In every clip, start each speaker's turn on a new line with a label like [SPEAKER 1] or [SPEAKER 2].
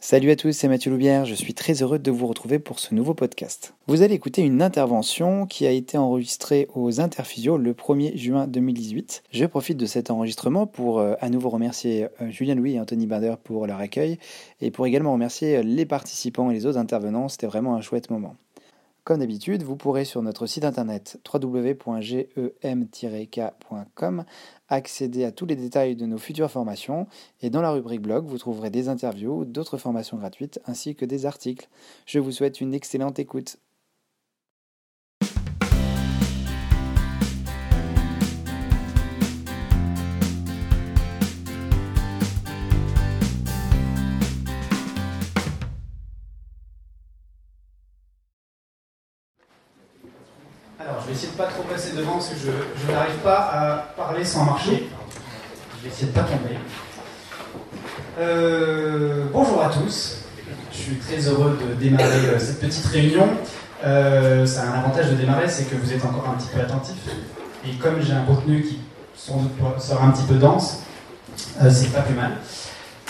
[SPEAKER 1] Salut à tous, c'est Mathieu Loubière, je suis très heureux de vous retrouver pour ce nouveau podcast. Vous allez écouter une intervention qui a été enregistrée aux Interphysio le 1er juin 2018. Je profite de cet enregistrement pour euh, à nouveau remercier euh, Julien Louis et Anthony Bader pour leur accueil et pour également remercier les participants et les autres intervenants, c'était vraiment un chouette moment. Comme d'habitude, vous pourrez sur notre site internet www.gem-k.com accéder à tous les détails de nos futures formations et dans la rubrique blog, vous trouverez des interviews, d'autres formations gratuites ainsi que des articles. Je vous souhaite une excellente écoute.
[SPEAKER 2] Vais essayer de pas trop passer devant parce que je, n'arrive pas à parler sans marcher. Je vais essayer de pas tomber. Euh, bonjour à tous. Je suis très heureux de démarrer euh, cette petite réunion. Euh, ça a un avantage de démarrer, c'est que vous êtes encore un petit peu attentif. Et comme j'ai un contenu qui sans sera un petit peu dense, euh, c'est pas plus mal.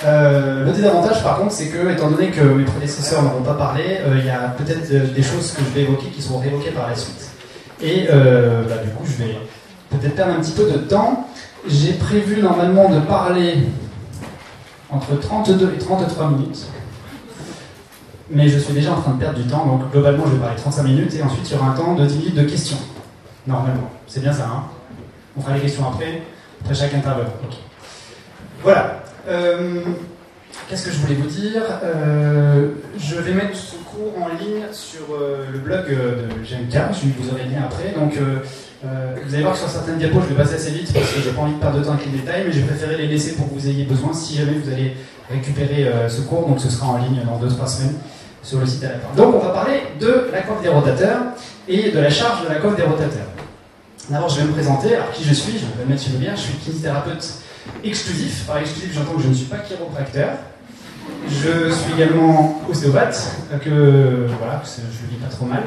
[SPEAKER 2] Euh, le désavantage, par contre, c'est que, étant donné que mes prédécesseurs n'auront pas parlé, euh, il y a peut-être des choses que je vais évoquer qui seront réévoquées par la suite. Et euh, bah, du coup, je vais peut-être perdre un petit peu de temps. J'ai prévu normalement de parler entre 32 et 33 minutes. Mais je suis déjà en train de perdre du temps, donc globalement, je vais parler 35 minutes et ensuite il y aura un temps de 10 minutes de questions. Normalement. C'est bien ça, hein? On fera les questions après, après chaque intervenant. Voilà. Euh, Qu'est-ce que je voulais vous dire? Euh, Je vais mettre ce cours en ligne sur euh, le blog euh, de GMK, je vous aurai le lien après. Donc vous allez voir que sur certaines diapos, je vais passer assez vite parce que j'ai pas envie de perdre de temps avec les détails, mais j'ai préféré les laisser pour que vous ayez besoin si jamais vous allez récupérer ce cours. Donc ce sera en ligne dans 2-3 semaines sur le site à la fin. Donc on va parler de la coiffe des rotateurs et de la charge de la coiffe des rotateurs. D'abord, je vais me présenter. Alors, qui je suis? Je m'appelle Mathieu Lebière, je suis kinésithérapeute exclusif. Par exclusif, j'entends que je ne suis pas chiropracteur. Je suis également ostéopathe, que voilà, je le vis pas trop mal.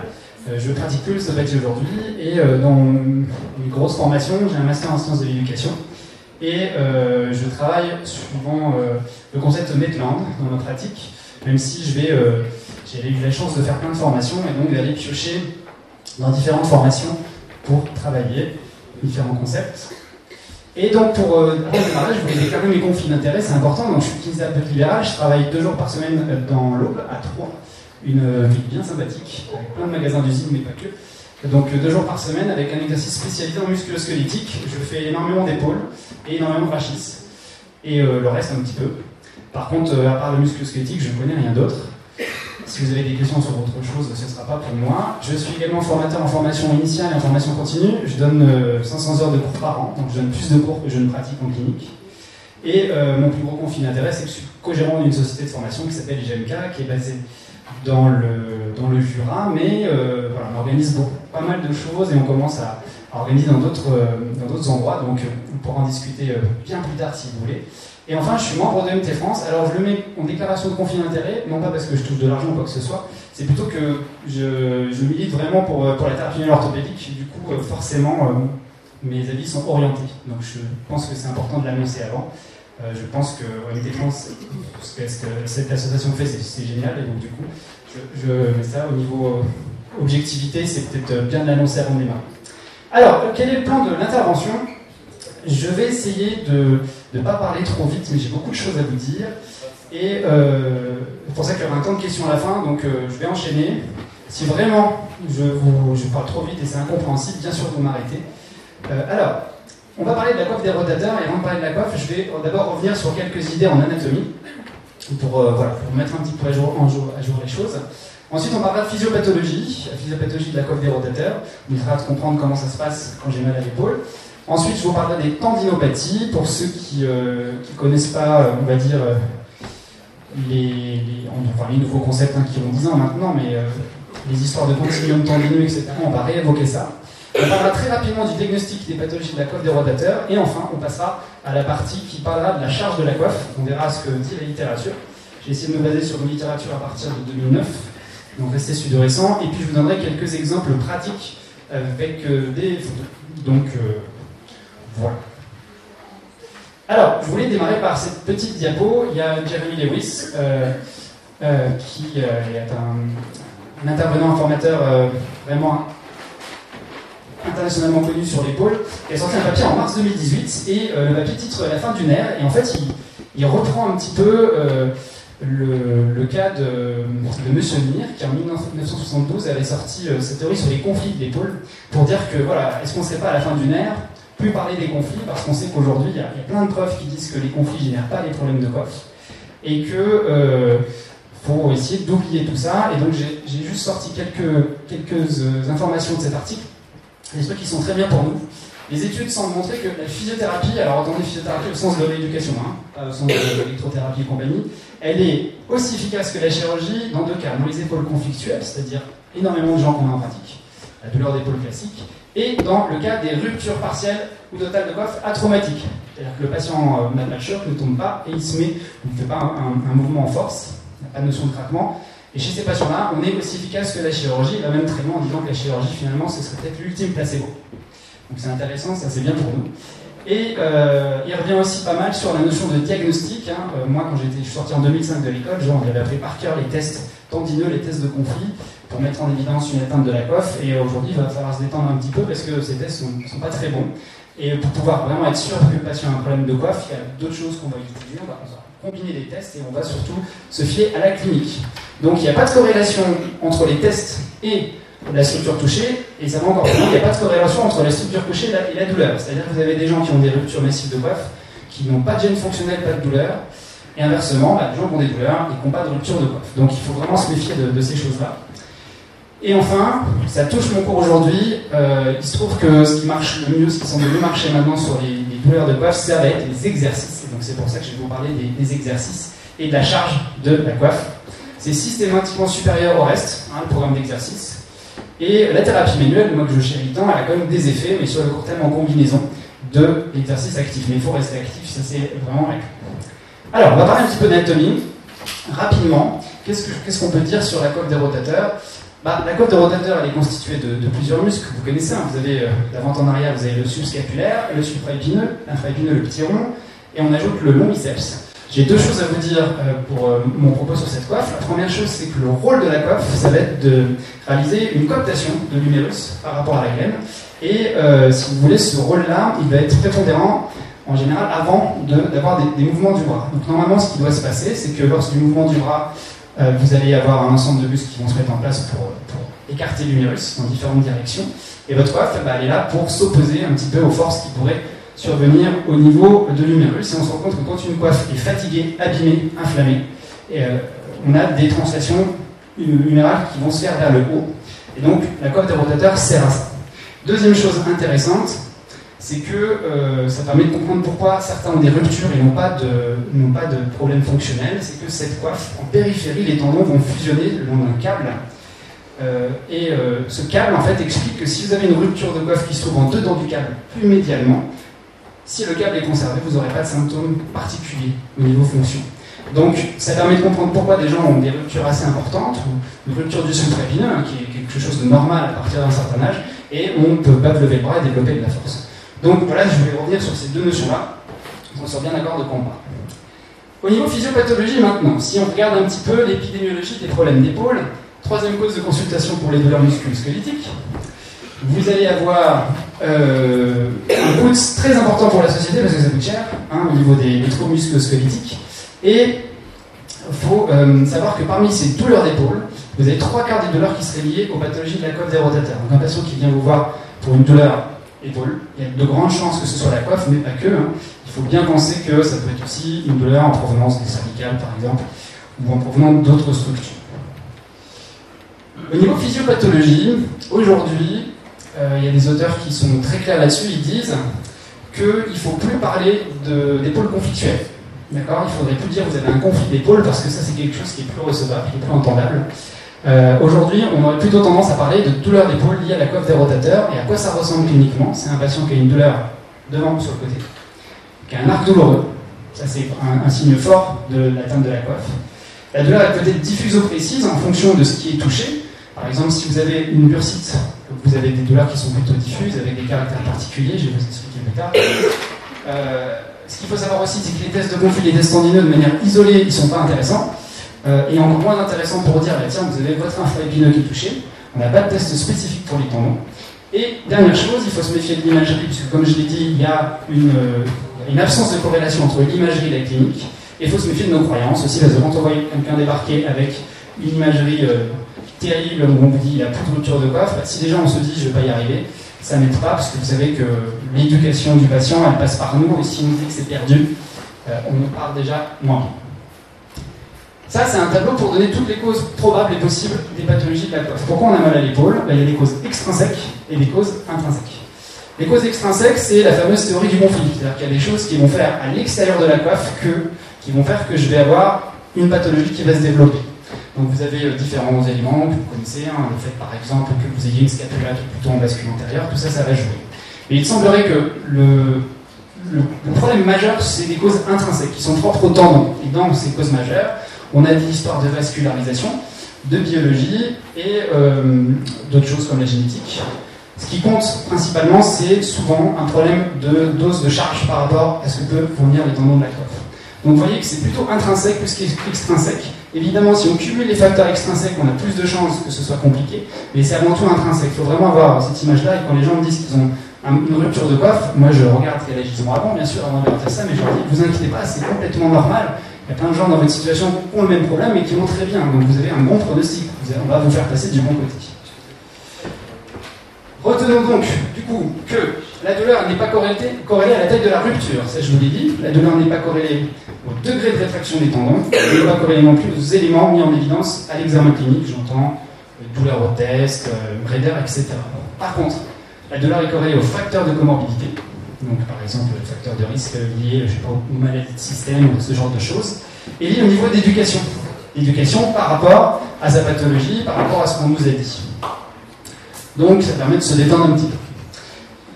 [SPEAKER 2] Euh, Je pratique plus l'ostéopathie aujourd'hui et euh, dans une grosse formation, j'ai un master en sciences de l'éducation et euh, je travaille suivant le concept Metland dans ma pratique, même si je vais, j'ai eu la chance de faire plein de formations et donc d'aller piocher dans différentes formations pour travailler différents concepts. Et donc, pour euh, de démarrer, je voulais déclarer mes conflits d'intérêts, c'est important. Donc, je suis kinésithérapeute libéral, je travaille deux jours par semaine euh, dans l'Aube, à Troyes, une euh, ville bien sympathique, avec plein de magasins d'usine, mais pas que. Donc, deux jours par semaine, avec un exercice spécialisé en musculo-squelettique. Je fais énormément d'épaules et énormément de rachis. Et le reste, un petit peu. Par contre, à part le musculo-squelettique, je ne connais rien d'autre. Si vous avez des questions sur autre chose, ce ne sera pas pour moi. Je suis également formateur en formation initiale et en formation continue. Je donne euh, 500 heures de cours par an, donc je donne plus de cours que je ne pratique en clinique. Et euh, mon plus gros conflit d'intérêt, c'est que je suis co-gérant d'une société de formation qui s'appelle IGMK, qui est basée dans le, dans le Jura, mais euh, voilà, on organise pas mal de choses et on commence à, à organiser dans d'autres euh, endroits, donc euh, on pourra en discuter euh, bien plus tard si vous voulez. Et enfin, je suis membre de MT France. Alors, je le mets en déclaration de conflit d'intérêt, non pas parce que je touche de l'argent ou quoi que ce soit, c'est plutôt que je, milite vraiment pour, pour la thérapie orthopédique. Du coup, euh, forcément, euh, mes avis sont orientés. Donc, je pense que c'est important de l'annoncer avant. Euh, je pense que MT France, ce que, ce que cette association fait, c'est génial. Et donc, du coup, je, mets ça au niveau objectivité, c'est peut-être bien de l'annoncer avant de démarrer. Alors, quel est le plan de l'intervention Je vais essayer de ne pas parler trop vite, mais j'ai beaucoup de choses à vous dire. Et euh, c'est pour ça qu'il y aura un temps de questions à la fin, donc euh, je vais enchaîner. Si vraiment je, parle trop vite et c'est incompréhensible, bien sûr vous m'arrêtez. Euh, alors, on va parler de la coiffe des rotateurs, et avant de parler de la coiffe, je vais d'abord revenir sur quelques idées en anatomie, pour, euh, mettre un petit peu à jour- à jour les choses. Ensuite, on parlera de physiopathologie, la physiopathologie de la coiffe des rotateurs. On essaiera de comprendre comment ça se passe quand j'ai mal à l'épaule. Ensuite, je vous parlerai des tendinopathies, pour ceux qui ne connaissent pas, euh, on va dire, euh, les, nouveaux concepts hein, qui ont 10 ans maintenant, mais euh, les histoires de continuum tendineux, etc., on va réévoquer ça. On parlera très rapidement du diagnostic des pathologies de la coiffe des rotateurs, et enfin, on passera à la partie qui parlera de la charge de la coiffe. On verra ce que dit la littérature. J'ai essayé de me baser sur une littérature à partir de 2009, donc restez sur du récent, et puis je vous donnerai quelques exemples pratiques avec euh, des. Donc, euh, voilà. Alors, je voulais démarrer par cette petite diapo. Il y a Jeremy Lewis, euh, qui est un, un, intervenant, informateur vraiment internationalement connu sur l'épaule, qui a sorti un papier en mars 2018, et le papier titre La fin d'une ère, et en fait il, reprend un petit peu le, cas de, de Monsieur Mir, qui en 1972 avait sorti euh, cette théorie sur les conflits de l'épaule, pour dire que voilà, est-ce qu'on ne serait pas à la fin d'une ère? Plus parler des conflits, parce qu'on sait qu'aujourd'hui, il y, a plein de preuves qui disent que les conflits génèrent pas des problèmes de coffre, et que euh, faut essayer d'oublier tout ça. Et donc j'ai juste sorti quelques, quelques euh, informations de cet article, des trucs qui sont très bien pour nous. Les études semblent montrer que la physiothérapie, alors attendez physiothérapie au sens de l'éducation, hein, pas au sens de l'électrothérapie et compagnie, elle est aussi efficace que la chirurgie dans deux cas, dans les épaules conflictuelles, c'est-à-dire énormément de gens qu'on a en pratique, la douleur d'épaule classique, et dans le cas des ruptures partielles ou totales de coiffe atraumatiques. C'est-à-dire que le patient n'a pas de choc, ne tombe pas et il se met, il ne fait pas un, mouvement en force, il n'a pas de notion de craquement. Et chez ces patients-là, on est aussi efficace que la chirurgie, va même très loin en disant que la chirurgie, finalement, ce serait peut-être l'ultime placebo. Donc c'est intéressant, ça c'est bien pour nous. Et euh, il revient aussi pas mal sur la notion de diagnostic. Hein. Euh, moi, quand j'étais, sorti en 2005 de l'école, j'avais appris par cœur les tests tendineux, les tests de conflit, pour mettre en évidence une atteinte de la coiffe. Et aujourd'hui, il va falloir se détendre un petit peu parce que ces tests ne sont, pas très bons. Et pour pouvoir vraiment être sûr que le patient a un problème de coiffe, il y a d'autres choses qu'on va utiliser. On va, combiner les tests et on va surtout se fier à la clinique. Donc il n'y a pas de corrélation entre les tests et la structure touchée, et ça va encore plus il n'y a pas de corrélation entre la structure touchée et la, douleur. C'est-à-dire que vous avez des gens qui ont des ruptures massives de coiffe, qui n'ont pas de gêne fonctionnelle, pas de douleur, et inversement, bah, des gens qui ont des douleurs et qui n'ont pas de rupture de coiffe. Donc il faut vraiment se méfier de, ces choses-là. Et enfin, ça touche mon cours aujourd'hui, euh, il se trouve que ce qui marche le mieux, ce qui semble mieux marcher maintenant sur les, douleurs de coiffe, ça va être les exercices. Donc c'est pour ça que je vais vous parler des, exercices et de la charge de la coiffe. C'est systématiquement supérieur au reste, hein, le programme d'exercice. Et la thérapie manuelle, moi que je chéris tant, elle a quand même des effets, mais sur le court terme en combinaison de l'exercice actif. Mais il faut rester actif, ça c'est vraiment la Alors, on va parler un petit peu d'anatomie. Rapidement, qu'est-ce qu'on peut dire sur la coque des rotateurs? Bah, La coque des rotateurs, elle est constituée de, plusieurs muscles vous connaissez. Hein. Vous avez euh, la vente en arrière, vous avez le subscapulaire, le supraépineux, l'infraépineux, le petit rond, et on ajoute le long biceps. J'ai deux choses à vous dire euh, pour euh, mon propos sur cette coiffe. La première chose, c'est que le rôle de la coiffe, ça va être de réaliser une cooptation de l'humérus par rapport à la graine. Et euh, si vous voulez, ce rôle-là, il va être prépondérant en général avant d'avoir des, mouvements du bras. Donc normalement, ce qui doit se passer, c'est que lors du mouvement du bras, vous allez avoir un ensemble de muscles qui vont se mettre en place pour, écarter l'humérus dans différentes directions. Et votre coiffe, elle est là pour s'opposer un petit peu aux forces qui pourraient survenir au niveau de l'humérus. Et on se rend compte que quand une coiffe est fatiguée, abîmée, inflammée, euh, on a des translations humérales qui vont se faire vers le haut. Et donc la coiffe des rotateurs sert à ça. Deuxième chose intéressante, c'est que euh, ça permet de comprendre pourquoi certains ont des ruptures et n'ont pas de, de problème fonctionnel. C'est que cette coiffe, en périphérie, les tendons vont fusionner le long d'un câble. Euh, et ce câble, en fait, explique que si vous avez une rupture de coiffe qui se trouve en dedans du câble, plus médialement, si le câble est conservé, vous n'aurez pas de symptômes particuliers au niveau fonction. Donc, ça permet de comprendre pourquoi des gens ont des ruptures assez importantes, ou une rupture du suprépineux, hein, qui est quelque chose de normal à partir d'un certain âge, et on peut pas lever le bras et développer de la force. Donc voilà, je vais revenir sur ces deux notions-là, qu'on soit bien d'accord de combat. Au niveau physiopathologie maintenant, si on regarde un petit peu l'épidémiologie des problèmes d'épaule, troisième cause de consultation pour les douleurs musculo-squelettiques, vous allez avoir euh, un coût très important pour la société parce que ça coûte cher hein, au niveau des, troubles musculo-squelettiques. Et il faut euh, savoir que parmi ces douleurs d'épaule, vous avez trois quarts des douleurs qui seraient liées aux pathologies de la coiffe des rotateurs. Donc un patient qui vient vous voir pour une douleur épaule, il y a de grandes chances que ce soit la coiffe, mais pas que. Hein. Il faut bien penser que ça peut être aussi une douleur en provenance des cervicales, par exemple, ou en provenance d'autres structures. Au niveau physiopathologie, aujourd'hui, il y a des auteurs qui sont très clairs là-dessus, ils disent qu'il ne faut plus parler d'épaule conflictuelle. D'accord? Il ne faudrait plus dire vous avez un conflit d'épaule parce que ça c'est quelque chose qui est plus recevable, qui est plus entendable. Euh, aujourd'hui, on aurait plutôt tendance à parler de douleur d'épaule liée à la coiffe des rotateurs et à quoi ça ressemble cliniquement. C'est un patient qui a une douleur devant ou sur le côté, qui a un arc douloureux. Ça c'est un, un, signe fort de l'atteinte de la coiffe. La douleur est peut-être diffuse ou précise en fonction de ce qui est touché. Par exemple, si vous avez une bursite vous avez des douleurs qui sont plutôt diffuses, avec des caractères particuliers, je vais vous expliquer plus tard. Euh, ce qu'il faut savoir aussi, c'est que les tests de conflit, les tests tendineux, de manière isolée, ils ne sont pas intéressants. euh, et encore moins intéressant pour dire, bah, tiens, vous avez votre infra-épineux qui est touché, on n'a pas de test spécifique pour les tendons. Et dernière chose, il faut se méfier de l'imagerie, puisque comme je l'ai dit, il y a une, une absence de corrélation entre l'imagerie et la clinique. Et il faut se méfier de nos croyances aussi, parce que quand on voit quelqu'un débarquer avec une imagerie terrible où on vous dit il a plus de rupture de coiffe, bah, si déjà on se dit je ne vais pas y arriver, ça n'aide pas, parce que vous savez que l'éducation du patient, elle passe par nous, et si on dit que c'est perdu, euh, on parle déjà moins. Ça, c'est un tableau pour donner toutes les causes probables et possibles des pathologies de la coiffe. Pourquoi on a mal à l'épaule? Bah, Il y a des causes extrinsèques et des causes intrinsèques. Les causes extrinsèques, c'est la fameuse théorie du conflit. C'est-à-dire qu'il y a des choses qui vont faire à l'extérieur de la coiffe que, qui vont faire que je vais avoir une pathologie qui va se développer. Donc vous avez euh, différents éléments que vous connaissez, hein, le fait par exemple que vous ayez une scapula plutôt en bascule antérieure, tout ça, ça va jouer. Mais il semblerait que le, problème majeur, c'est des causes intrinsèques qui sont propres au tendon. Et dans ces causes majeures, on a des histoires de vascularisation, de biologie et euh, d'autres choses comme la génétique. Ce qui compte principalement, c'est souvent un problème de dose de charge par rapport à ce que peuvent fournir les tendons de la coiffe. Donc vous voyez que c'est plutôt intrinsèque plus qu'extrinsèque. Évidemment, si on cumule les facteurs extrinsèques, on a plus de chances que ce soit compliqué, mais c'est avant tout intrinsèque. Il faut vraiment avoir cette image-là, et quand les gens me disent qu'ils ont une rupture de coiffe, moi je regarde quel âge ils ont avant, bien sûr, avant de faire ça, mais je leur dis, vous inquiétez pas, c'est complètement normal. Il y a plein de gens dans votre situation qui ont le même problème et qui vont très bien. Donc vous avez un bon pronostic. On va vous faire passer du bon côté. Retenons donc, du coup, que la douleur n'est pas corrélée, à la taille de la rupture. Ça, je vous l'ai dit. La douleur n'est pas corrélée au degré de rétraction des tendons. Elle n'est pas corrélée non plus aux éléments mis en évidence à l'examen clinique. J'entends douleur au test, euh, raideur, etc. Par contre, la douleur est corrélée aux facteurs de comorbidité. Donc, par exemple, le facteur de risque lié aux maladies de système ou ce genre de choses. Et lié au niveau d'éducation. L'éducation par rapport à sa pathologie, par rapport à ce qu'on nous a dit. Donc, ça permet de se détendre un petit peu.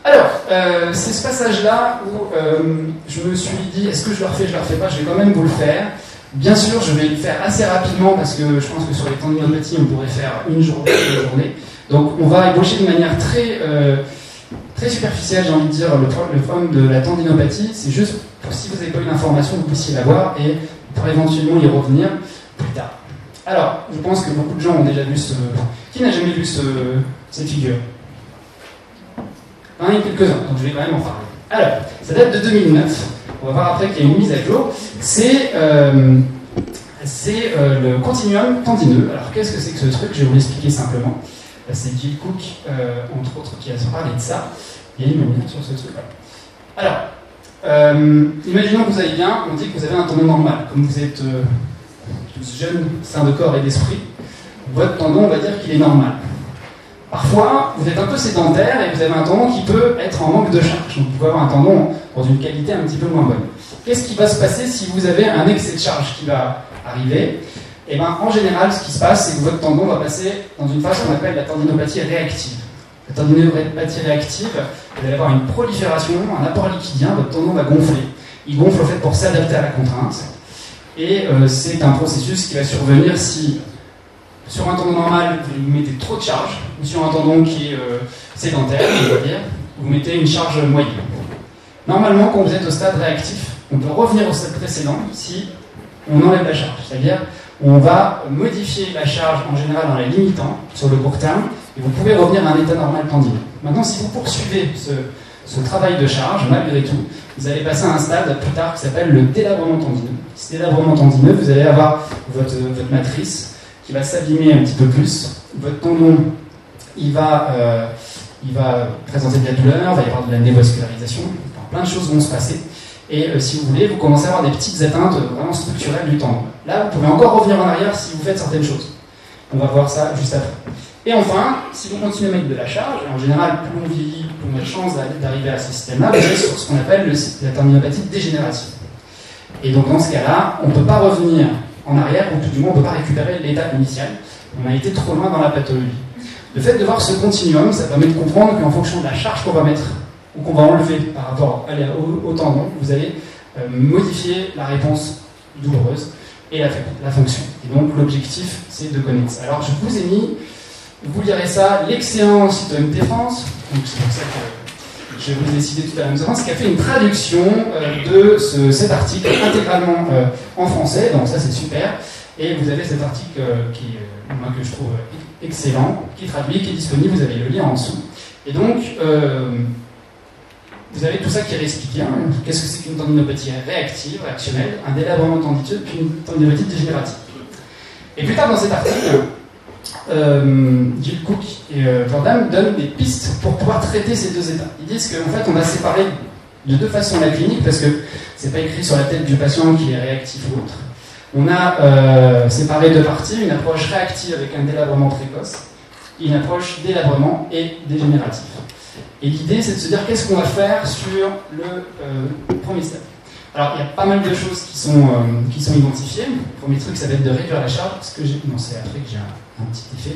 [SPEAKER 2] Alors, euh, c'est ce passage-là où euh, je me suis dit, est-ce que je le refais, je le refais pas, je vais quand même vous le faire. Bien sûr, je vais le faire assez rapidement parce que je pense que sur les tendinopathies, on pourrait faire une journée. Donc, on va ébaucher de manière très, euh, très superficielle, j'ai envie de dire, le, problème de la tendinopathie. C'est juste pour si vous n'avez pas une information, vous puissiez l'avoir et pour éventuellement y revenir plus tard. Alors, je pense que beaucoup de gens ont déjà vu ce. Qui n'a jamais vu ce, cette figure? Il y a quelques-uns, donc je vais quand même en parler. Alors, ça date de 2009. On va voir après qu'il y a une mise à jour. C'est euh, euh, le continuum tendineux. Alors, qu'est-ce que c'est que ce truc? Je vais vous l'expliquer simplement. C'est Gil Cook, euh, entre autres, qui a parlé de ça. Il y a une lumière sur ce truc-là. Alors, imaginons que vous allez bien, on dit que vous avez un tendon normal. Comme vous êtes tous jeunes, sain de corps et d'esprit, votre tendon, on va dire qu'il est normal. Parfois, vous êtes un peu sédentaire et vous avez un tendon qui peut être en manque de charge. Donc, vous pouvez avoir un tendon dans une qualité un petit peu moins bonne. Qu'est-ce qui va se passer si vous avez un excès de charge qui va arriver? Eh bien, en général, ce qui se passe, c'est que votre tendon va passer dans une phase qu'on appelle la tendinopathie réactive. La tendinopathie réactive, vous allez avoir une prolifération, un apport liquidien, votre tendon va gonfler. Il gonfle en fait pour s'adapter à la contrainte. Et euh, c'est un processus qui va survenir si sur un tendon normal, vous mettez trop de charge, ou sur un tendon qui est euh, sédentaire, on va dire, vous mettez une charge moyenne. Normalement, quand vous êtes au stade réactif, on peut revenir au stade précédent si on enlève la charge. C'est-à-dire, on va modifier la charge en général en la limitant sur le court terme, et vous pouvez revenir à un état normal tendineux. Maintenant, si vous poursuivez ce, travail de charge, malgré tout, vous allez passer à un stade plus tard qui s'appelle le délabrement tendineux. Ce délabrement tendineux, vous allez avoir votre matrice qui va s'abîmer un petit peu plus. Votre tendon, il va, euh, il va présenter de la douleur, il va y avoir de la névascularisation, plein de choses vont se passer. Et euh, si vous voulez, vous commencez à avoir des petites atteintes vraiment structurelles du tendon. Là, vous pouvez encore revenir en arrière si vous faites certaines choses. On va voir ça juste après. Et enfin, si vous continuez à mettre de la charge, en général, plus on vieillit, plus on a de chance d'arriver à ce système-là, vous êtes sur ce qu'on appelle la tendinopathie dégénérative. Et donc dans ce cas-là, on ne peut pas revenir en arrière, ou tout du moins on ne peut pas récupérer l'état initial. On a été trop loin dans la pathologie. Le fait de voir ce continuum, ça permet de comprendre qu'en fonction de la charge qu'on va mettre ou qu'on va enlever par rapport au, tendon, vous allez euh, modifier la réponse douloureuse et la, la fonction. Et donc l'objectif, c'est de connaître ça. Alors je vous ai mis, vous lirez ça, l'excellent de MT France, donc c'est pour ça que je vous ai cité tout à l'heure, qui a fait une traduction euh, de cet article intégralement euh, en français, donc ça c'est super. Et vous avez cet article qui, moi, que je trouve excellent, qui est traduit, qui est disponible, vous avez le lien en dessous. Et donc, vous avez tout ça qui est réexpliqué. Hein. Qu'est-ce que c'est qu'une tendinopathie réactive, réactionnelle, un délabrement tendineux, puis une tendinopathie dégénérative. Et plus tard dans cet article, euh, Cook et euh, donnent des pistes pour pouvoir traiter ces deux états. Ils disent qu'en fait, on va séparer de deux façons la clinique, parce que c'est pas écrit sur la tête du patient qu'il est réactif ou autre. On a euh, séparé deux parties, une approche réactive avec un délabrement précoce, une approche délabrement et dégénératif. Et l'idée, c'est de se dire qu'est-ce qu'on va faire sur le euh, premier step. Alors, il y a pas mal de choses qui sont, euh, qui sont identifiées. Le premier truc, ça va être de réduire la charge, parce que j'ai. Non, c'est après que j'ai un, petit effet.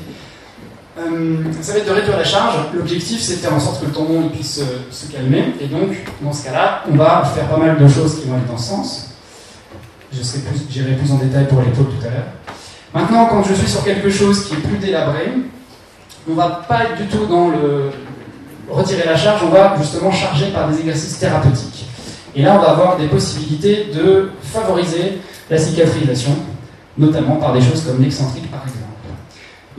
[SPEAKER 2] Euh, ça va être de réduire la charge. L'objectif, c'est de faire en sorte que le tendon puisse se calmer. Et donc, dans ce cas-là, on va faire pas mal de choses qui vont être dans ce sens. Je serai plus, j'irai plus en détail pour l'épaule tout à l'heure. Maintenant, quand je suis sur quelque chose qui est plus délabré, on va pas être du tout dans le, retirer la charge, on va justement charger par des exercices thérapeutiques. Et là, on va avoir des possibilités de favoriser la cicatrisation, notamment par des choses comme l'excentrique par exemple.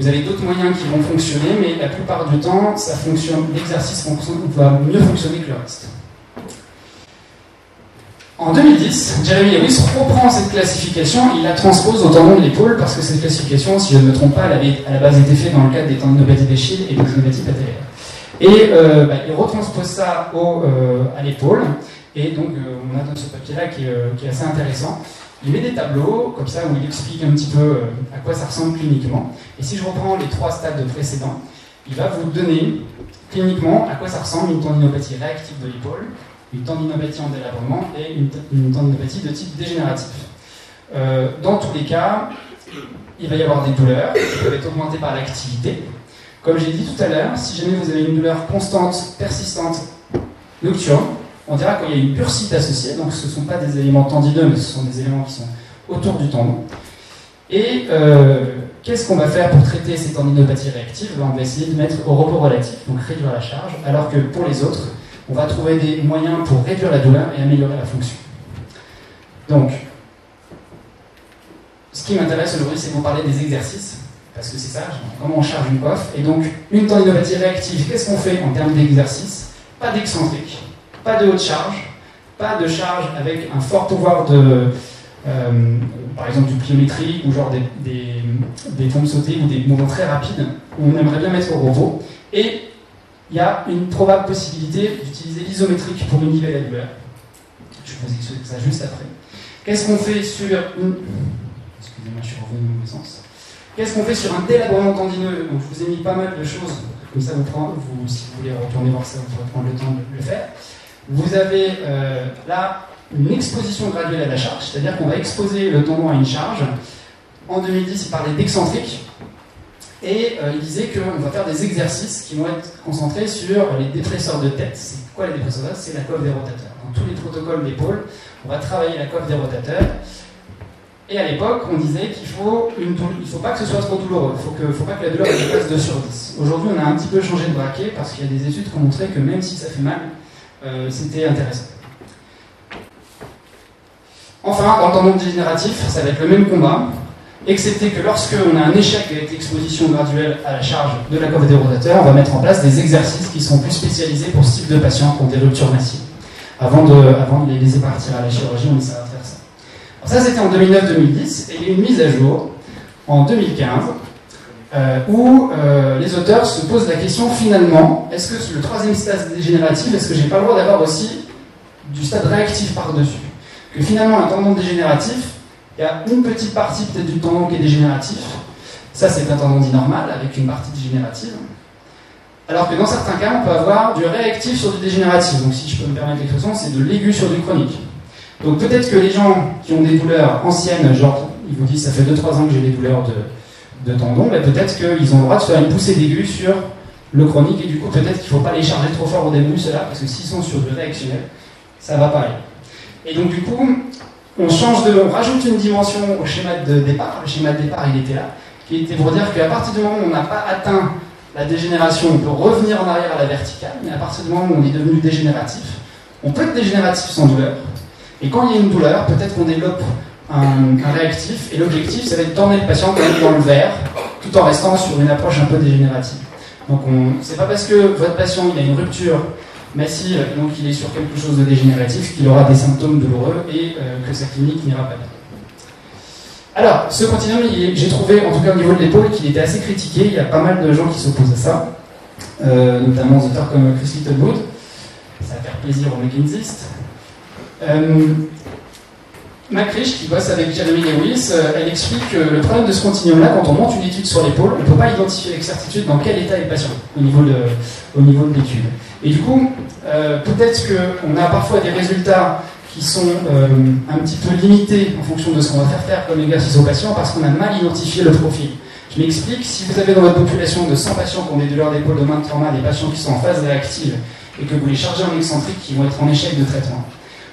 [SPEAKER 2] Vous avez d'autres moyens qui vont fonctionner, mais la plupart du temps, ça fonctionne, l'exercice va mieux fonctionner que le reste. En 2010, Jeremy Lewis reprend cette classification, il la transpose au tendon de l'épaule, parce que cette classification, si je ne me trompe pas, elle avait à la base été faite dans le cadre des tendinopathies d'Echille et des tendinopathies patellaires. Et euh, bah, il retranspose ça euh, à l'épaule. Et donc, euh, on a dans ce papier-là qui, qui, est assez intéressant. Il met des tableaux, comme ça, où il explique un petit peu à quoi ça ressemble cliniquement. Et si je reprends les trois stades précédents, il va vous donner cliniquement à quoi ça ressemble une tendinopathie réactive de l'épaule, une tendinopathie en délabrement et une, tendinopathie de type dégénératif. dans tous les cas, il va y avoir des douleurs qui peuvent être augmentées par l'activité, comme j'ai dit tout à l'heure, si jamais vous avez une douleur constante, persistante, nocturne, on dira qu'il y a une bursite associée, donc ce ne sont pas des éléments tendineux, mais ce sont des éléments qui sont autour du tendon. Et euh, qu'est-ce qu'on va faire pour traiter ces tendinopathies réactives? Ben, On va essayer de mettre au repos relatif, donc réduire la charge, alors que pour les autres, on va trouver des moyens pour réduire la douleur et améliorer la fonction. Donc, ce qui m'intéresse aujourd'hui, c'est de vous parler des exercices parce que c'est ça, comment on charge une coiffe. Et donc, une tendinopathie réactive, qu'est-ce qu'on fait en termes d'exercice? Pas d'excentrique, pas de haute charge, pas de charge avec un fort pouvoir de, euh, par exemple, du pliométrique ou genre des, des, des pompes sautées ou des mouvements très rapides où on aimerait bien mettre au repos. Et il y a une probable possibilité d'utiliser l'isométrique pour inhiber la douleur. Je vous explique ça juste après. Qu'est-ce qu'on fait sur une. Excusez-moi, je suis revenu dans le sens. Qu'est-ce qu'on fait sur un délabrement tendineux? Donc, je vous ai mis pas mal de choses, comme ça, vous, prend, vous si vous voulez retourner voir ça, vous pourrez prendre le temps de le faire. Vous avez euh, là une exposition graduelle à la charge, c'est-à-dire qu'on va exposer le tendon à une charge. En 2010, il parlait d'excentrique, et euh, il disait qu'on va faire des exercices qui vont être concentrés sur les dépresseurs de tête. C'est quoi les dépresseurs de tête? C'est la coiffe des rotateurs. Dans tous les protocoles d'épaule, on va travailler la coiffe des rotateurs. Et à l'époque, on disait qu'il faut une il faut pas que ce soit trop douloureux. Il faut que, faut pas que la douleur dépasse 2 sur 10. Aujourd'hui, on a un petit peu changé de braquet parce qu'il y a des études qui ont montré que même si ça fait mal, c'était intéressant. Enfin, dans le tendon dégénératif, ça va être le même combat, excepté que lorsque on a un échec avec l'exposition graduelle à la charge de la coiffe des rotateurs, on va mettre en place des exercices qui sont plus spécialisés pour ce type de patients qui ont des ruptures massives. Avant de, de les laisser partir à la chirurgie, on essaie ça, c'était en 2009-2010, et il y a une mise à jour en 2015 euh, où euh, les auteurs se posent la question finalement, est-ce que le troisième stade dégénératif, est-ce que j'ai pas le droit d'avoir aussi du stade réactif par-dessus? Que finalement, un tendon dégénératif, il y a une petite partie peut-être du tendon qui est dégénératif, ça c'est un tendon dit normal avec une partie dégénérative. Alors que dans certains cas, on peut avoir du réactif sur du dégénératif. Donc si je peux me permettre l'expression, c'est de l'aigu sur du chronique. Donc peut-être que les gens qui ont des douleurs anciennes, genre ils vous disent ça fait 2-3 ans que j'ai des douleurs de, de tendons, ben, peut-être qu'ils ont le droit de faire une poussée d'aiguë sur le chronique et du coup peut-être qu'il ne faut pas les charger trop fort au début cela parce que s'ils sont sur du réactionnel, ça va pas aller. Et donc du coup, on change on rajoute une dimension au schéma de départ. Le schéma de départ il était là, qui était pour dire qu'à partir du moment où on n'a pas atteint la dégénération, on peut revenir en arrière à la verticale, mais à partir du moment où on est devenu dégénératif, on peut être dégénératif sans douleur, et quand il y a une douleur, peut-être qu'on développe un, réactif, et l'objectif, ça va être d'emmener le patient dans le verre, tout en restant sur une approche un peu dégénérative. Donc, c'est pas parce que votre patient a une rupture massive, donc il est sur quelque chose de dégénératif, qu'il aura des symptômes douloureux et euh, que sa clinique n'ira pas bien. Alors, ce continuum, j'ai trouvé, en tout cas au niveau de l'épaule, qu'il était assez critiqué. Il y a pas mal de gens qui s'opposent à ça, euh, notamment des auteurs comme Chris Littlewood. Ça va faire plaisir aux mécanistes. Euh, qui bosse avec Jeremy Lewis, euh, elle explique que le problème de ce continuum-là, quand on monte une étude sur l'épaule, on ne peut pas identifier avec certitude dans quel état est le patient au niveau de, l'étude. Et du coup, euh, peut-être qu'on a parfois des résultats qui sont euh, un petit peu limités en fonction de ce qu'on va faire faire comme exercice aux patients parce qu'on a mal identifié le profil. Je m'explique, si vous avez dans votre population de 100 patients qui ont des douleurs d'épaule de main de trauma, des patients qui sont en phase réactive et que vous les chargez en excentrique, qui vont être en échec de traitement.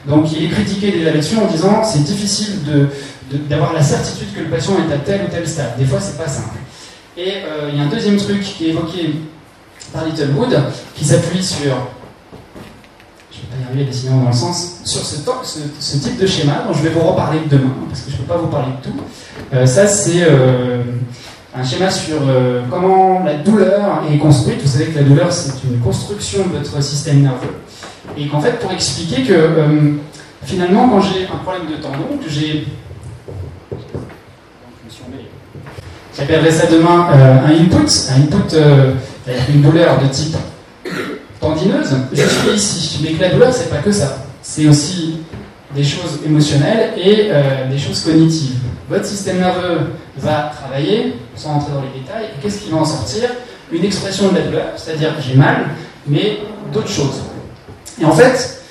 [SPEAKER 2] Donc il est critiqué déjà là-dessus en disant c'est difficile d'avoir la certitude que le patient est à tel ou tel stade. Des fois, c'est pas simple. Et euh, il y a un deuxième truc qui est évoqué par Littlewood qui s'appuie sur, je ne vais pas y arriver à dans le sens, sur ce, type de schéma dont je vais vous reparler demain parce que je ne peux pas vous parler de tout. Euh, ça, c'est euh, un schéma sur comment la douleur est construite. Vous savez que la douleur, c'est une construction de votre système nerveux et qu'en fait, pour expliquer que euh, finalement, quand j'ai un problème de tendon, que j'ai. J'appellerai ça demain euh, un input, un input, euh, une douleur de type tendineuse, je suis ici. Mais que la douleur, c'est pas que ça. C'est aussi des choses émotionnelles et des choses cognitives. Votre système nerveux va travailler, sans entrer dans les détails, et qu'est-ce qui va en sortir? Une expression de la douleur, c'est-à-dire j'ai mal, mais d'autres choses. Et en fait,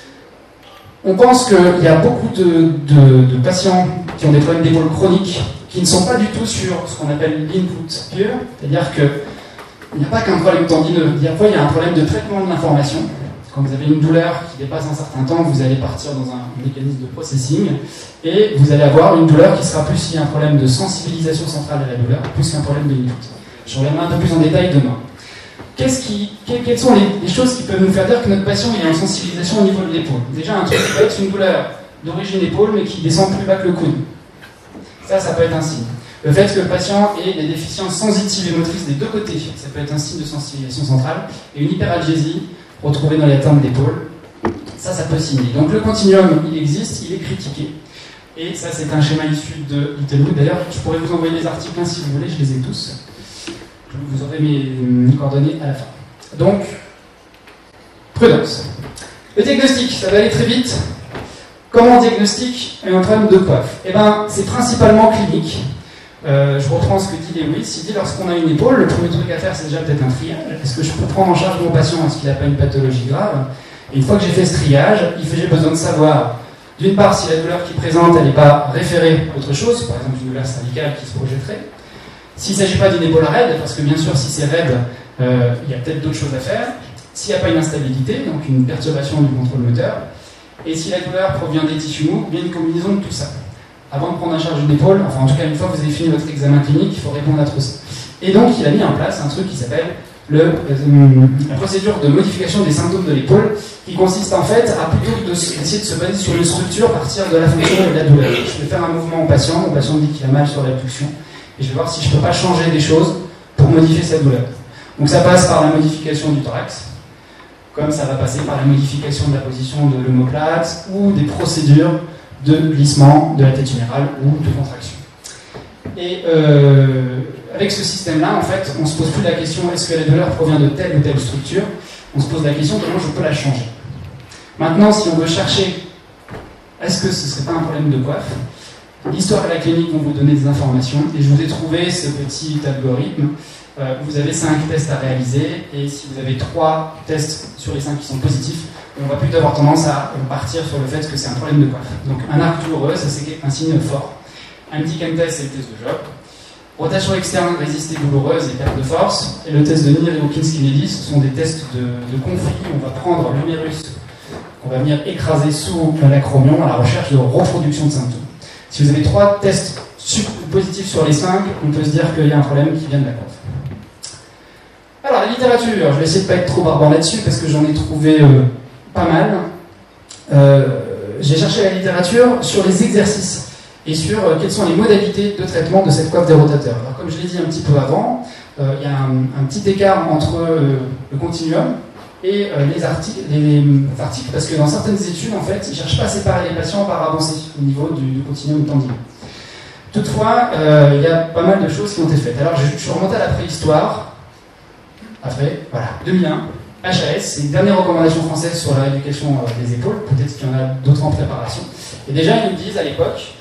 [SPEAKER 2] on pense qu'il y a beaucoup de, patients qui ont des problèmes d'épaule chroniques qui ne sont pas du tout sur ce qu'on appelle l'input pure, c'est-à-dire qu'il n'y a pas qu'un problème tendineux, il y a un problème de traitement de l'information. Quand vous avez une douleur qui dépasse un certain temps, vous allez partir dans un mécanisme de processing et vous allez avoir une douleur qui sera plus un problème de sensibilisation centrale à la douleur, plus qu'un problème de input. Je reviendrai un peu plus en détail demain quelles sont les, choses qui peuvent nous faire dire que notre patient est en sensibilisation au niveau de l'épaule? Déjà, un truc qui peut être une douleur d'origine épaule, mais qui descend plus bas que le coude. Ça, ça peut être un signe. Le fait que le patient ait des déficiences sensitives et motrices des deux côtés, ça peut être un signe de sensibilisation centrale. Et une hyperalgésie retrouvée dans les teintes d'épaule, ça, ça peut signer. Donc le continuum, il existe, il est critiqué. Et ça, c'est un schéma issu de Littlewood. D'ailleurs, je pourrais vous envoyer les articles si vous voulez, je les ai tous vous aurez mes, coordonnées à la fin. Donc, prudence. Le diagnostic, ça va aller très vite. Comment on diagnostique un problème de coiffe Eh bien, c'est principalement clinique. Euh, je reprends ce que dit Lewis. Il dit lorsqu'on a une épaule, le premier truc à faire, c'est déjà peut-être un triage. Est-ce que je peux prendre en charge mon patient Est-ce qu'il n'a pas une pathologie grave Et une fois que j'ai fait ce triage, j'ai besoin de savoir, d'une part, si la douleur qu'il présente, elle n'est pas référée à autre chose, par exemple une douleur cervicale qui se projetterait, s'il ne s'agit pas d'une épaule raide, parce que bien sûr, si c'est raide, euh, il y a peut-être d'autres choses à faire. S'il n'y a pas une instabilité, donc une perturbation du contrôle moteur, et si la douleur provient des tissus mous, bien une combinaison de tout ça. Avant de prendre en charge une épaule, enfin en tout cas une fois que vous avez fini votre examen clinique, il faut répondre à tout ça. Et donc il a mis en place un truc qui s'appelle le, euh, la procédure de modification des symptômes de l'épaule, qui consiste en fait à plutôt essayer de se baser sur une structure à partir de la fonction et de la douleur. Je vais faire un mouvement au patient, le patient dit qu'il a mal sur la l'abduction, et je vais voir si je ne peux pas changer des choses pour modifier cette douleur. Donc ça passe par la modification du thorax, comme ça va passer par la modification de la position de l'homoplate ou des procédures de glissement de la tête humérale ou de contraction. Et euh, avec ce système-là, en fait, on ne se pose plus la question est-ce que la douleur provient de telle ou telle structure? On se pose la question comment je peux la changer? Maintenant, si on veut chercher est-ce que ce ne serait pas un problème de coiffe? L'histoire et la clinique vont vous donner des informations et je vous ai trouvé ce petit algorithme. Euh, vous avez cinq tests à réaliser et si vous avez trois tests sur les cinq qui sont positifs, on va plutôt avoir tendance à partir sur le fait que c'est un problème de coiffe. Donc un arc douloureux, ça c'est un signe fort. Un petit test, c'est le test de job. Rotation externe, résister douloureuse et perte de force. Et le test de Nir et Hawkins-Kennedy, ce sont des tests de, conflit. On va prendre l'humérus qu'on va venir écraser sous l'acromion à la recherche de reproduction de symptômes. Si vous avez trois tests positifs sur les cinq, on peut se dire qu'il y a un problème qui vient de la coiffe. Alors, la littérature, je vais essayer de ne pas être trop barbant là-dessus parce que j'en ai trouvé euh, pas mal. Euh, j'ai cherché la littérature sur les exercices. et sur quelles sont les modalités de traitement de cette coiffe des rotateurs. Comme je l'ai dit un petit peu avant, il y a un, petit écart entre le continuum et les, articles, les, articles, parce que dans certaines études, en fait, ils ne cherchent pas à séparer les patients par avancée au niveau du, continuum tendineux. Toutefois, il y a pas mal de choses qui ont été faites. Alors, je, je suis remonté à la préhistoire, après, voilà, 2001, HAS, c'est une dernière recommandation française sur la rééducation euh, des épaules, peut-être qu'il y en a d'autres en préparation. Et déjà, ils nous disent à l'époque,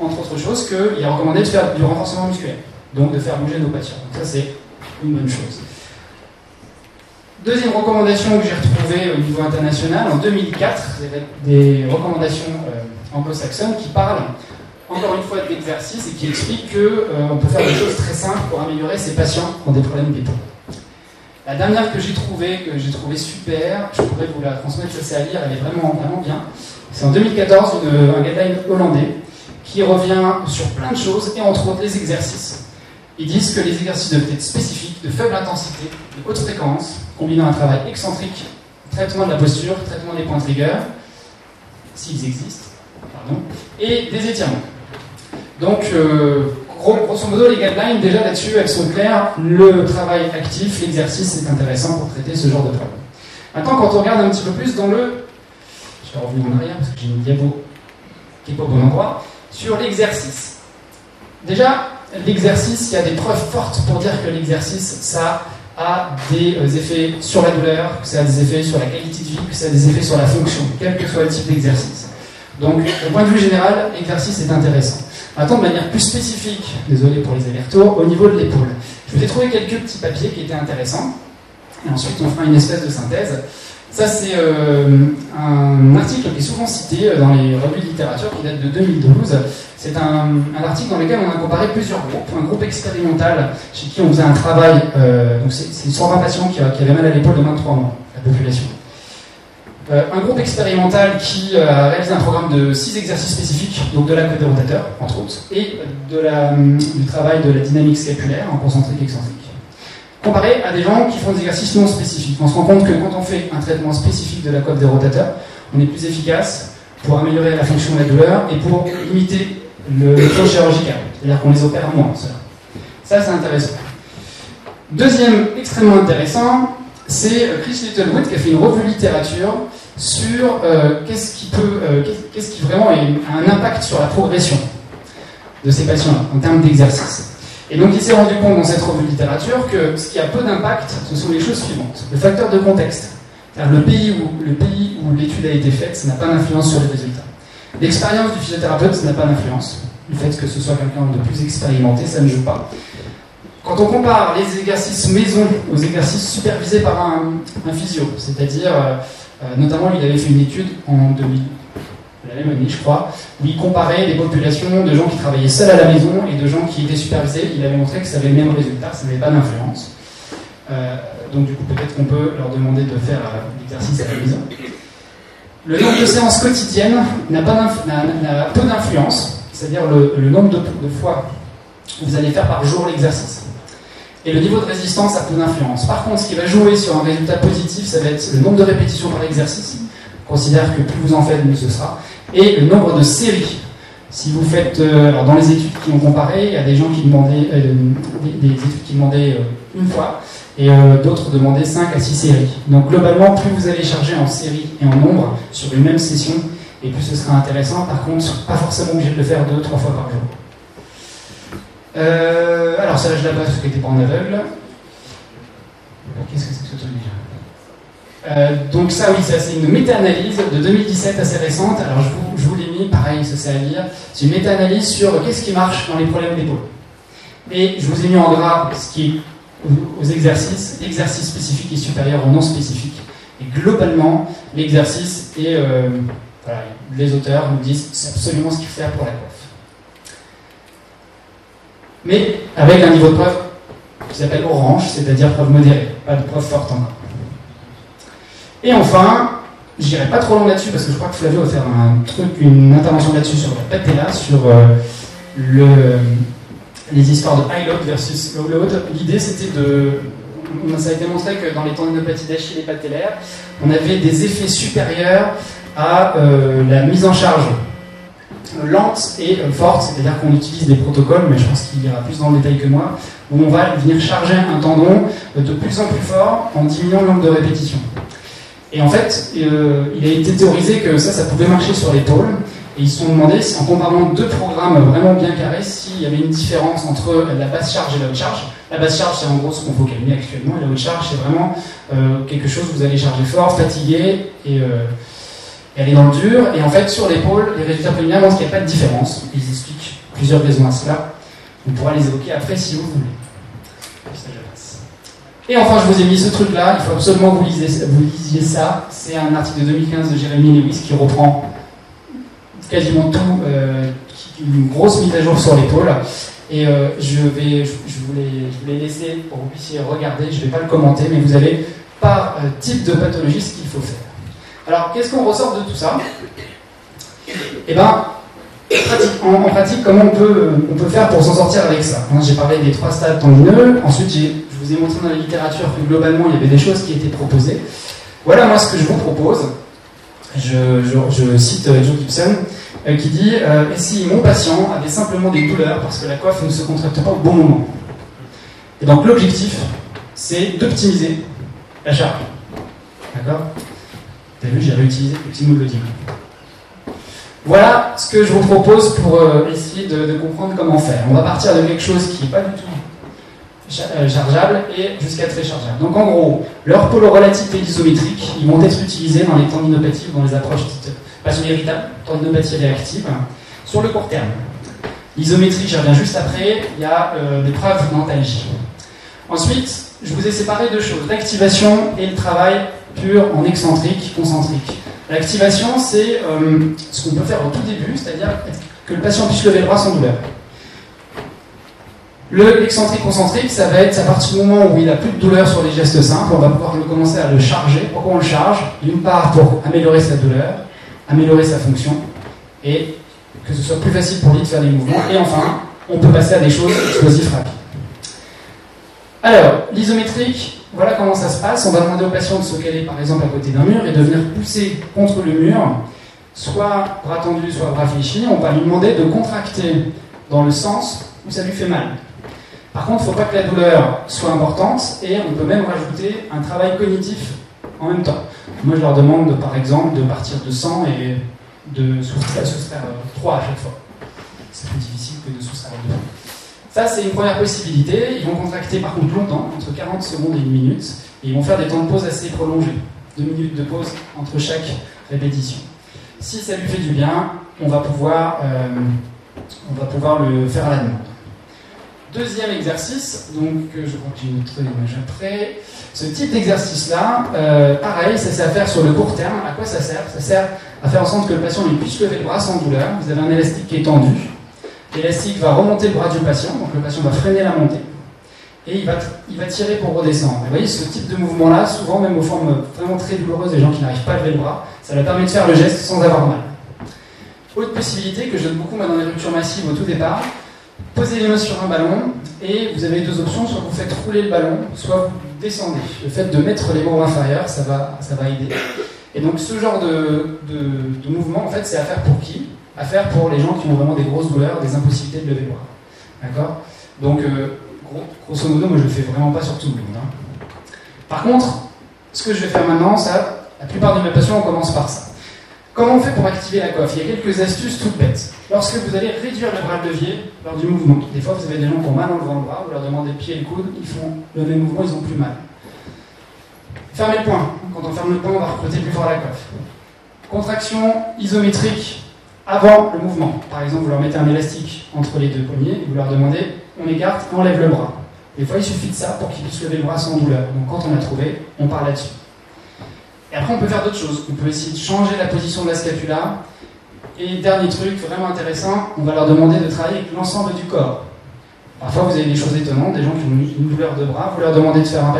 [SPEAKER 2] entre autres choses, qu'il est recommandé de faire du renforcement musculaire, donc de faire bouger nos patients. Donc ça, c'est une bonne chose. Deuxième recommandation que j'ai retrouvée au niveau international, en 2004, des recommandations euh, anglo-saxonnes qui parlent encore une fois d'exercice et qui expliquent qu'on euh, peut faire des choses très simples pour améliorer ces patients qui ont des problèmes d'épaule. La dernière que j'ai trouvée, que j'ai trouvée super, je pourrais vous la transmettre, ça c'est à lire, elle est vraiment, vraiment bien. C'est en 2014 un guideline hollandais qui revient sur plein de choses et entre autres les exercices. Ils disent que les exercices doivent être spécifiques, de faible intensité, de haute fréquence, combinant un travail excentrique, traitement de la posture, traitement des points de rigueur, s'ils existent, pardon, et des étirements. Donc, euh, grosso modo, les guidelines, déjà là-dessus, elles sont claires. Le travail actif, l'exercice est intéressant pour traiter ce genre de problème. Maintenant, quand on regarde un petit peu plus dans le. Je vais revenir en arrière parce que j'ai une diapo qui n'est pas au bon endroit. Sur l'exercice. Déjà, l'exercice, il y a des preuves fortes pour dire que l'exercice, ça a des euh, effets sur la douleur, que ça a des effets sur la qualité de vie, que ça a des effets sur la fonction, quel que soit le type d'exercice. Donc, au point de vue général, l'exercice est intéressant. Maintenant, de manière plus spécifique, désolé pour les allers-retours, au niveau de l'épaule. Je vous ai trouvé quelques petits papiers qui étaient intéressants. Et ensuite, on fera une espèce de synthèse. Ça, c'est euh, un article qui est souvent cité euh, dans les revues de littérature qui date de 2012. C'est un, article dans lequel on a comparé plusieurs groupes. Un groupe expérimental chez qui on faisait un travail, euh, donc c'est 120 patients qui, qui avaient mal à l'épaule de moins de 3 mois, la population. Euh, un groupe expérimental qui euh, a réalisé un programme de 6 exercices spécifiques, donc de la côte des rotateurs, entre autres, et du travail de la dynamique scapulaire en concentrique excentrique. Comparé à des gens qui font des exercices non spécifiques. On se rend compte que quand on fait un traitement spécifique de la coiffe des rotateurs, on est plus efficace pour améliorer la fonction de la douleur et pour limiter le taux chirurgical, c'est-à-dire qu'on les opère moins. Ça, c'est intéressant. Deuxième extrêmement intéressant, c'est Chris Littlewood qui a fait une revue littérature sur euh, qu'est-ce qui peut, euh, qu'est-ce qui vraiment a un impact sur la progression de ces patients en termes d'exercice. Et donc il s'est rendu compte dans cette revue de littérature que ce qui a peu d'impact, ce sont les choses suivantes. Le facteur de contexte. Où le pays où l'étude a été faite, ça n'a pas d'influence sur les résultats. L'expérience du physiothérapeute, ça n'a pas d'influence. Le fait que ce soit quelqu'un de plus expérimenté, ça ne joue pas. Quand on compare les exercices maison aux exercices supervisés par un, physio, c'est-à-dire euh, notamment, il avait fait une étude en 2000, la même année, je crois, où il comparait les populations de gens qui travaillaient seuls à la maison et de gens qui étaient supervisés. Il avait montré que ça avait le même résultat, ça n'avait pas d'influence. Euh, donc, du coup, peut-être qu'on peut leur demander de faire euh, l'exercice à la maison. Le nombre de séances quotidiennes n'a peu d'influence, c'est-à-dire le, nombre de fois que vous allez faire par jour l'exercice. Et le niveau de résistance a peu d'influence. Par contre, ce qui va jouer sur un résultat positif, ça va être le nombre de répétitions par exercice. On considère que plus vous en faites, mieux ce sera. Et le nombre de séries. Si vous faites, euh, dans les études qui ont comparé, il y a des gens qui demandaient, euh, des, études qui demandaient euh, une fois, et d'autres demandaient 5 à 6 séries. Donc globalement, plus vous allez charger en série et en nombre sur une même session, et plus ce sera intéressant. Par contre, pas forcément obligé de le faire deux, trois fois par jour. Euh, alors, l'âge de la base, parce qu'elle n'était pas en aveugle. Qu'est-ce que c'est que ce truc déjà euh, Donc, ça, oui, c'est une méta-analyse de 2017 assez récente. Alors, je vous, je l'ai mis, pareil, ça c'est à lire. C'est une méta-analyse sur qu'est-ce qui marche dans les problèmes d'épaule. Et je vous ai mis en gras ce qui est aux exercices, exercice spécifique et supérieur au non spécifique. Et globalement, l'exercice et euh, voilà, les auteurs nous disent c'est absolument ce qu'il faut faire pour la coiffe mais avec un niveau de preuve qui s'appelle orange, c'est-à-dire preuve modérée, pas de preuve forte encore. Et enfin, je n'irai pas trop long là-dessus parce que je crois que Flavio va faire une intervention là-dessus sur la patella, sur euh, le, les histoires de high load versus low load. L'idée c'était de. Ça a été montré que dans les tendinopathies d'Achille et patellaires, on avait des effets supérieurs à euh, la mise en charge lente et forte, c'est-à-dire qu'on utilise des protocoles, mais je pense qu'il ira plus dans le détail que moi, où on va venir charger un tendon de plus en plus fort en diminuant le nombre de répétitions. Et en fait, euh, il a été théorisé que ça, ça pouvait marcher sur l'épaule. Et ils se sont demandé, en comparant deux programmes vraiment bien carrés, s'il y avait une différence entre la basse charge et la haute charge. La basse charge, c'est en gros ce qu'on calmer actuellement, et la haute charge, c'est vraiment euh, quelque chose que vous allez charger fort, fatigué, et, euh, et aller dans le dur. Et en fait, sur l'épaule, les résultats préliminaires montrent qu'il n'y a pas de différence. Ils expliquent plusieurs raisons à cela. On pourra les évoquer après si vous voulez. Et enfin, je vous ai mis ce truc-là, il faut absolument que vous lisiez, ça. C'est un article de 2015 de Jérémy Lewis qui reprend quasiment tout, euh, une grosse mise à jour sur l'épaule. Et euh, je, vais, je, je pour que vous puissiez regarder, je ne vais pas le commenter, mais vous avez par euh, type de pathologie ce qu'il faut faire. Alors, qu'est-ce qu'on ressort de tout ça Eh bien, en, pratique, comment on peut, faire pour s'en sortir avec ça J'ai parlé des trois stades tendineux, ensuite je vous ai montré dans la littérature que globalement il y avait des choses qui étaient proposées. Voilà moi ce que je vous propose. Je, cite euh, Joe Gibson euh, qui dit euh, Et si mon patient avait simplement des douleurs parce que la coiffe ne se contracte pas au bon moment? Et donc l'objectif, c'est d'optimiser la charge. D'accord? J'ai réutilisé le petit mot de voilà ce que je vous propose pour euh, essayer de, comprendre comment faire. On va partir de quelque chose qui n'est pas du tout euh, chargeable et jusqu'à très chargeable. Donc en gros, leurs pôles relatifs et isométriques, ils vont être utilisés dans les tendinopathies, dans les approches dites passion irritable, tendinopathie réactive, sur le court terme. L'isométrique, j'y reviens juste après, il y a euh, des preuves d'antalgie. Ensuite, je vous ai séparé deux choses, l'activation et le travail pur en excentrique, concentrique. L'activation, c'est euh, ce qu'on peut faire au tout début, c'est-à-dire que le patient puisse lever le bras sans douleur. Le excentrique concentrique, ça va être à partir du moment où il n'a plus de douleur sur les gestes simples, on va pouvoir commencer à le charger. Pourquoi on le charge? D'une part pour améliorer sa douleur, améliorer sa fonction, et que ce soit plus facile pour lui de faire des mouvements. Et enfin, on peut passer à des choses explosives rapides. Alors, l'isométrique, voilà comment ça se passe. On va demander au patient de se caler par exemple à côté d'un mur et de venir pousser contre le mur, soit bras tendu, soit bras fléchis. On va lui demander de contracter dans le sens où ça lui fait mal. Par contre, il ne faut pas que la douleur soit importante et on peut même rajouter un travail cognitif en même temps. Moi, je leur demande par exemple de partir de 100 et de soustraire, 3 à chaque fois. C'est plus difficile que de soustraire 2. Ça, c'est une première possibilité. Ils vont contracter par contre longtemps, entre 40 secondes et une minute, et ils vont faire des temps de pause assez prolongés. Deux minutes de pause entre chaque répétition. Si ça lui fait du bien, on va pouvoir, euh, on va pouvoir le faire à la demande. Deuxième exercice, donc je crois que j'ai une autre image après. Ce type d'exercice-là, euh, pareil, ça sert à faire sur le court terme. À quoi ça sert? Ça sert à faire en sorte que le patient puisse lever le bras sans douleur. Vous avez un élastique qui est tendu. L'élastique va remonter le bras du patient, donc le patient va freiner la montée, et il va, tirer pour redescendre. vous voyez, ce type de mouvement-là, souvent même aux formes vraiment très douloureuses des gens qui n'arrivent pas à lever le bras, ça leur permet de faire le geste sans avoir mal. Autre possibilité que je donne beaucoup dans les ruptures massives au tout départ, posez les mains sur un ballon et vous avez deux options, soit vous faites rouler le ballon, soit vous descendez. Le fait de mettre les membres inférieurs, ça va, ça va aider. Et donc ce genre de mouvement, en fait, c'est à faire pour qui? À faire pour les gens qui ont vraiment des grosses douleurs, des impossibilités de lever le bras. D'accord? Donc, euh, grosso modo, moi je le fais vraiment pas sur tout le monde. Hein. Par contre, ce que je vais faire maintenant, ça, la plupart de mes patients, on commence par ça. Comment on fait pour activer la coiffe? Il y a quelques astuces toutes bêtes. Lorsque vous allez réduire le bras de levier lors du mouvement, des fois vous avez des gens qui ont mal en levant le bras, vous leur demandez pied et le coude, ils font le même mouvement, ils ont plus mal. Fermez le poing. Quand on ferme le poing, on va recruter plus fort la coiffe. Contraction isométrique avant le mouvement. Par exemple, vous leur mettez un élastique entre les deux poignets et vous leur demandez on écarte, on lève le bras. Des fois, il suffit de ça pour qu'ils puissent lever le bras sans douleur. Donc, quand on a trouvé, on part là-dessus. Et après, on peut faire d'autres choses. On peut essayer de changer la position de la scapula. Et dernier truc vraiment intéressant, on va leur demander de travailler l'ensemble du corps. Parfois, vous avez des choses étonnantes, des gens qui ont une douleur de bras, vous leur demandez de faire un,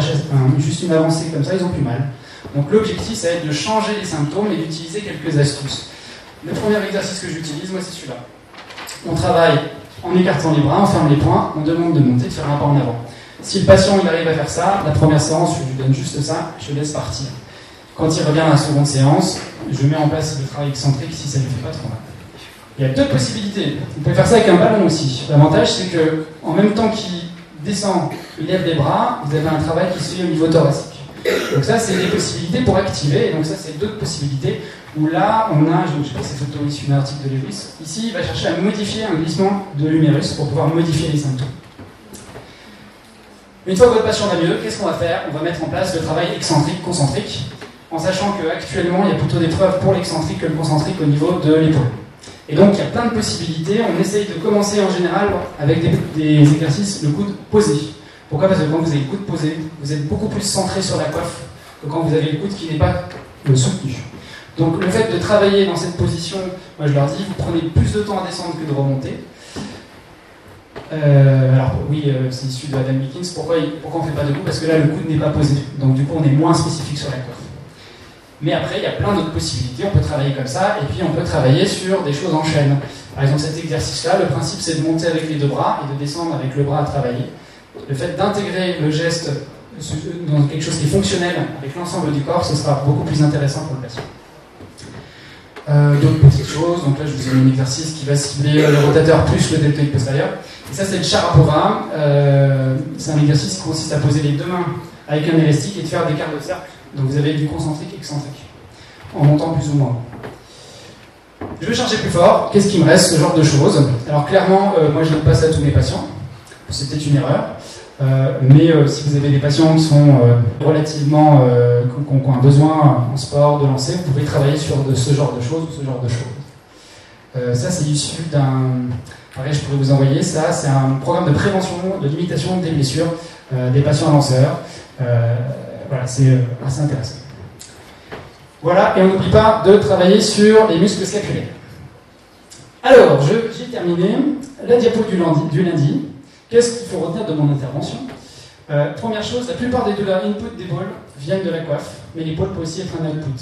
[SPEAKER 2] juste une avancée comme ça, ils ont plus mal. Donc, l'objectif, ça va être de changer les symptômes et d'utiliser quelques astuces. Le premier exercice que j'utilise, moi, c'est celui-là. On travaille en écartant les bras, on ferme les poings, on demande de monter, de faire un pas en avant. Si le patient il arrive à faire ça, la première séance, je lui donne juste ça, je laisse partir. Quand il revient à la seconde séance, je mets en place le travail excentrique si ça ne lui fait pas trop mal. Il y a deux possibilités. Vous pouvez faire ça avec un ballon aussi. L'avantage, c'est que en même temps qu'il descend, il lève les bras, vous avez un travail qui se fait au niveau thoracique. Donc ça, c'est des possibilités pour activer. Donc ça, c'est d'autres possibilités où là, on a, je ne sais pas si c'est photo ici d'un article de Lewis. Ici, il va chercher à modifier un glissement de l'humérus pour pouvoir modifier les symptômes. Une fois que votre patient va mieux, qu'est-ce qu'on va faire? On va mettre en place le travail excentrique, concentrique, en sachant qu'actuellement, il y a plutôt des preuves pour l'excentrique que le concentrique au niveau de l'épaule. Et donc, il y a plein de possibilités. On essaye de commencer en général avec des, exercices le coude posé. Pourquoi? Parce que quand vous avez le coude posé, vous êtes beaucoup plus centré sur la coiffe que quand vous avez le coude qui n'est pas soutenu. Donc, le fait de travailler dans cette position, moi je leur dis, vous prenez plus de temps à descendre que de remonter. Euh, alors oui, euh, c'est issu de Adam Wickins. Pourquoi, on ne fait pas debout Parce que là, le coude n'est pas posé. Donc du coup, on est moins spécifique sur la coiffe. Mais après, il y a plein d'autres possibilités. On peut travailler comme ça, et puis on peut travailler sur des choses en chaîne. Par exemple, cet exercice-là, le principe c'est de monter avec les deux bras et de descendre avec le bras à travailler. Le fait d'intégrer le geste dans quelque chose qui est fonctionnel avec l'ensemble du corps, ce sera beaucoup plus intéressant pour le patient. Euh, d'autres petites choses, donc là je vous ai mis un exercice qui va cibler le rotateur plus le deltoïde postérieur. Et ça, c'est le charapova. Euh, c'est un exercice qui consiste à poser les deux mains avec un élastique et de faire des quarts de cercle. Donc vous avez du concentrique et excentrique, en montant plus ou moins. Je vais charger plus fort. Qu'est-ce qui me reste? Ce genre de choses. Alors clairement, euh, moi je ne passe à tous mes patients. C'était une erreur. Euh, mais si vous avez des patients qui sont relativement, qui ont, un besoin en sport de lancer, vous pouvez travailler sur de ce genre de choses ou ce genre de choses. ça, c'est issu d'un Pareil, je pourrais vous envoyer ça. C'est un programme de prévention, de limitation des blessures euh, des patients lanceurs. Euh, voilà, c'est euh, assez intéressant. Voilà, et on n'oublie pas de travailler sur les muscles scapulaires. Alors, j'ai terminé la diapo. Du lundi. Qu'est-ce qu'il faut retenir de mon intervention? Première chose, la plupart des douleurs input d'épaule viennent de la coiffe, mais l'épaule peut aussi être un output.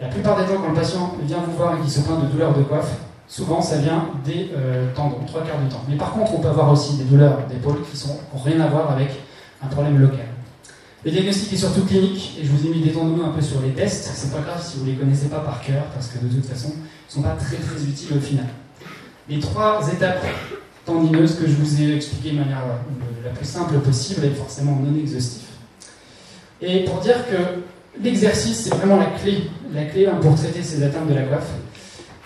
[SPEAKER 2] La plupart des temps, quand le patient vient vous voir et qu'il se plaint de douleurs de coiffe, souvent ça vient des euh, tendons, trois quarts du temps. Mais par contre, on peut avoir aussi des douleurs d'épaule qui n'ont rien à voir avec un problème local. Le diagnostic est surtout clinique, et je vous ai mis des tendons un peu sur les tests. C'est pas grave si vous ne les connaissez pas par cœur, parce que de toute façon, ils ne sont pas très très utiles au final. Les trois étapes tendineuses que je vous ai expliquées de manière euh, la plus simple possible et forcément non exhaustif. Et pour dire que l'exercice, c'est vraiment la clé, la clé hein, pour traiter ces atteintes de la coiffe.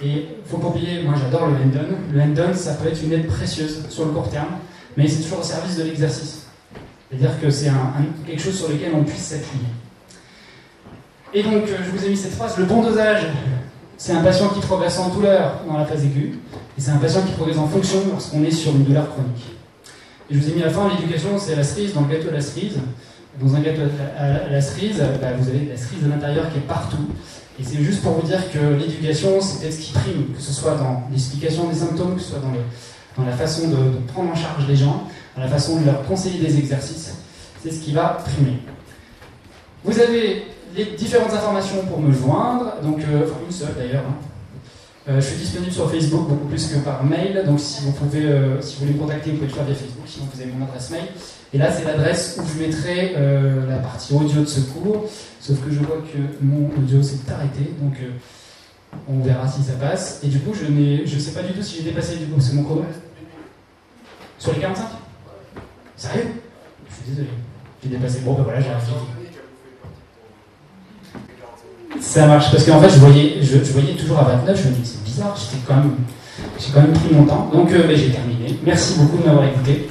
[SPEAKER 2] Et il faut pas oublier, moi j'adore le hand Le hand ça peut être une aide précieuse sur le court terme, mais c'est toujours au service de l'exercice. C'est-à-dire que c'est quelque chose sur lequel on puisse s'appuyer. Et donc, euh, je vous ai mis cette phrase, le bon dosage, c'est un patient qui progresse en douleur dans la phase aiguë, et c'est un patient qui progresse en fonction lorsqu'on est sur une douleur chronique. Et je vous ai mis à la fin, l'éducation, c'est la cerise dans le gâteau à la cerise. Dans un gâteau à la cerise, bah, vous avez la cerise à l'intérieur qui est partout. Et c'est juste pour vous dire que l'éducation, c'est peut-être ce qui prime, que ce soit dans l'explication des symptômes, que ce soit dans, la façon de, prendre en charge les gens, dans la façon de leur conseiller des exercices. C'est ce qui va primer. Vous avez les différentes informations pour me joindre, donc euh, une seule d'ailleurs. Hein. Euh, je suis disponible sur Facebook beaucoup plus que par mail, donc si vous pouvez, euh, voulez me contacter, vous pouvez le faire via Facebook, sinon vous avez mon adresse mail. Et là, c'est l'adresse où je mettrai la partie audio de ce cours. Sauf que je vois que mon audio s'est arrêté, donc euh, on verra si ça passe. Et du coup, je ne sais pas du tout si j'ai dépassé du coup, c'est mon chrono. Sur les 45 Sérieux? Je suis désolé. J'ai dépassé. Bon, ben voilà, j'ai. Ça marche, parce qu'en fait, je voyais, je, voyais toujours à 29, je me dis, bizarre, j'étais quand même, j'ai quand même pris mon temps. Donc, euh, ben, j'ai terminé. Merci beaucoup de m'avoir écouté.